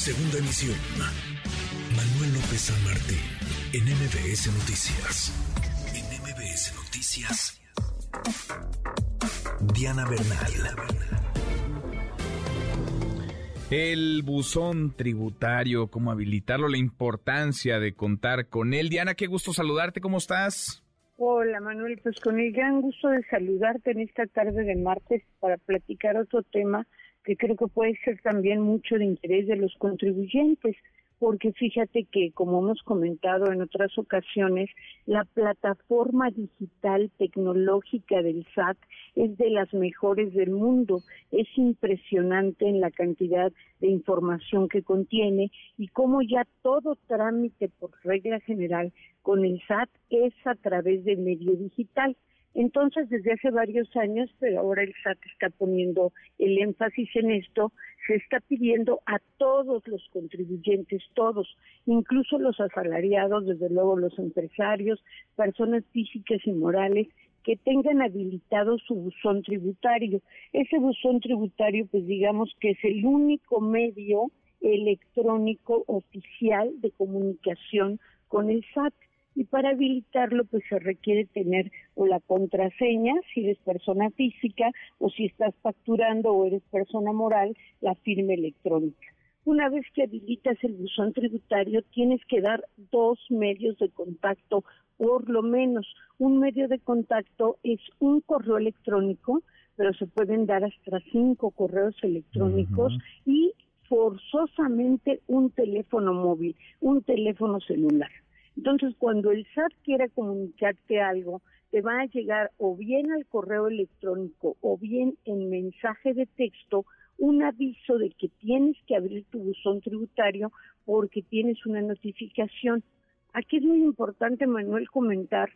Segunda emisión. Manuel López San Martín, en MBS Noticias. En MBS Noticias. Diana Bernal. El buzón tributario, cómo habilitarlo, la importancia de contar con él. Diana, qué gusto saludarte, ¿cómo estás? Hola Manuel, pues con el gran gusto de saludarte en esta tarde de martes para platicar otro tema que creo que puede ser también mucho de interés de los contribuyentes, porque fíjate que, como hemos comentado en otras ocasiones, la plataforma digital tecnológica del SAT es de las mejores del mundo. Es impresionante en la cantidad de información que contiene y cómo ya todo trámite por regla general con el SAT es a través de medio digital. Entonces, desde hace varios años, pero ahora el SAT está poniendo el énfasis en esto, se está pidiendo a todos los contribuyentes, todos, incluso los asalariados, desde luego los empresarios, personas físicas y morales, que tengan habilitado su buzón tributario. Ese buzón tributario, pues digamos que es el único medio electrónico oficial de comunicación con el SAT y para habilitarlo pues se requiere tener o la contraseña si eres persona física o si estás facturando o eres persona moral la firma electrónica. Una vez que habilitas el buzón tributario tienes que dar dos medios de contacto por lo menos. Un medio de contacto es un correo electrónico, pero se pueden dar hasta cinco correos electrónicos y forzosamente un teléfono móvil, un teléfono celular. Entonces, cuando el SAT quiera comunicarte algo, te va a llegar o bien al correo electrónico o bien en mensaje de texto un aviso de que tienes que abrir tu buzón tributario porque tienes una notificación. Aquí es muy importante, Manuel, comentar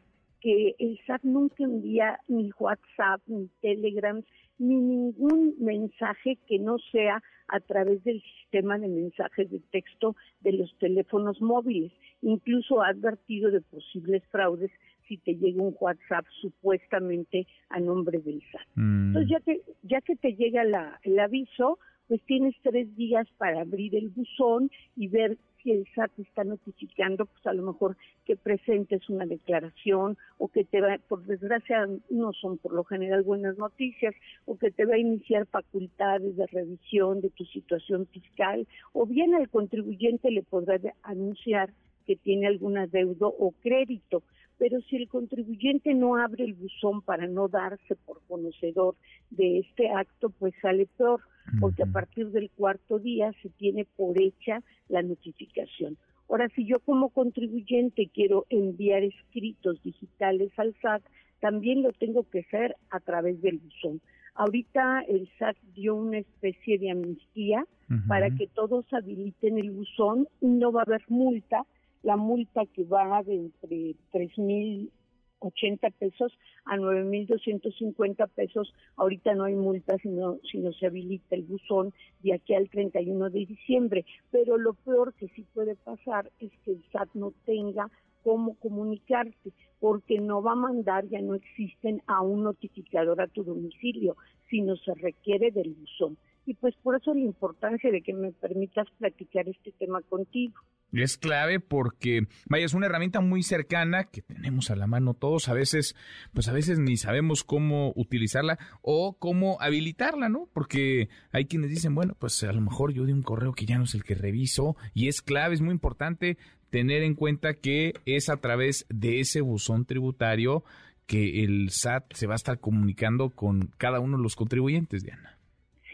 que el SAT nunca envía ni WhatsApp, ni Telegram, ni ningún mensaje que no sea a través del sistema de mensajes de texto de los teléfonos móviles. Incluso ha advertido de posibles fraudes si te llega un WhatsApp supuestamente a nombre del SAT. Mm. Entonces, ya que, ya que te llega el aviso, pues tienes tres días para abrir el buzón y ver si el SAT está notificando, pues a lo mejor que presentes una declaración o que te va, por desgracia no son por lo general buenas noticias, o que te va a iniciar facultades de revisión de tu situación fiscal, o bien al contribuyente le podrá anunciar que tiene alguna deuda o crédito pero si el contribuyente no abre el buzón para no darse por conocedor de este acto, pues sale peor, porque a partir del cuarto día se tiene por hecha la notificación. Ahora, si yo como contribuyente quiero enviar escritos digitales al SAT, también lo tengo que hacer a través del buzón. Ahorita el SAT dio una especie de amnistía para que todos habiliten el buzón y no va a haber multa la multa que va de entre 3.080 pesos a 9.250 pesos. Ahorita no hay multa, sino, sino se habilita el buzón de aquí al 31 de diciembre. Pero lo peor que sí puede pasar es que el SAT no tenga cómo comunicarte, porque no va a mandar, ya no existen a un notificador a tu domicilio, sino se requiere del buzón. Y pues por eso la importancia de que me permitas platicar este tema contigo. Es clave porque, vaya, es una herramienta muy cercana que tenemos a la mano todos. A veces, pues a veces ni sabemos cómo utilizarla o cómo habilitarla, ¿no? Porque hay quienes dicen, bueno, pues a lo mejor yo di un correo que ya no es el que reviso y es clave, es muy importante tener en cuenta que es a través de ese buzón tributario que el SAT se va a estar comunicando con cada uno de los contribuyentes, Diana.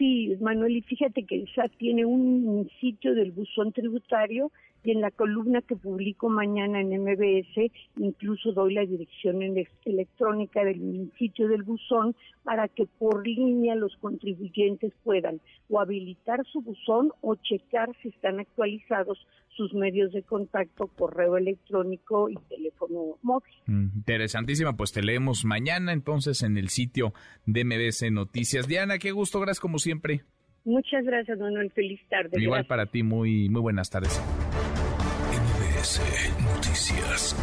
Sí, Manuel, y fíjate que el SAT tiene un sitio del buzón tributario y en la columna que publico mañana en MBS incluso doy la dirección electrónica del sitio del buzón para que por línea los contribuyentes puedan o habilitar su buzón o checar si están actualizados sus medios de contacto, correo electrónico y teléfono móvil. Mm, interesantísima, pues te leemos mañana entonces en el sitio de MBS Noticias. Diana, qué gusto, gracias como siempre. Muchas gracias, Manuel. Feliz tarde. Igual para ti, muy, muy buenas tardes. MBS Noticias.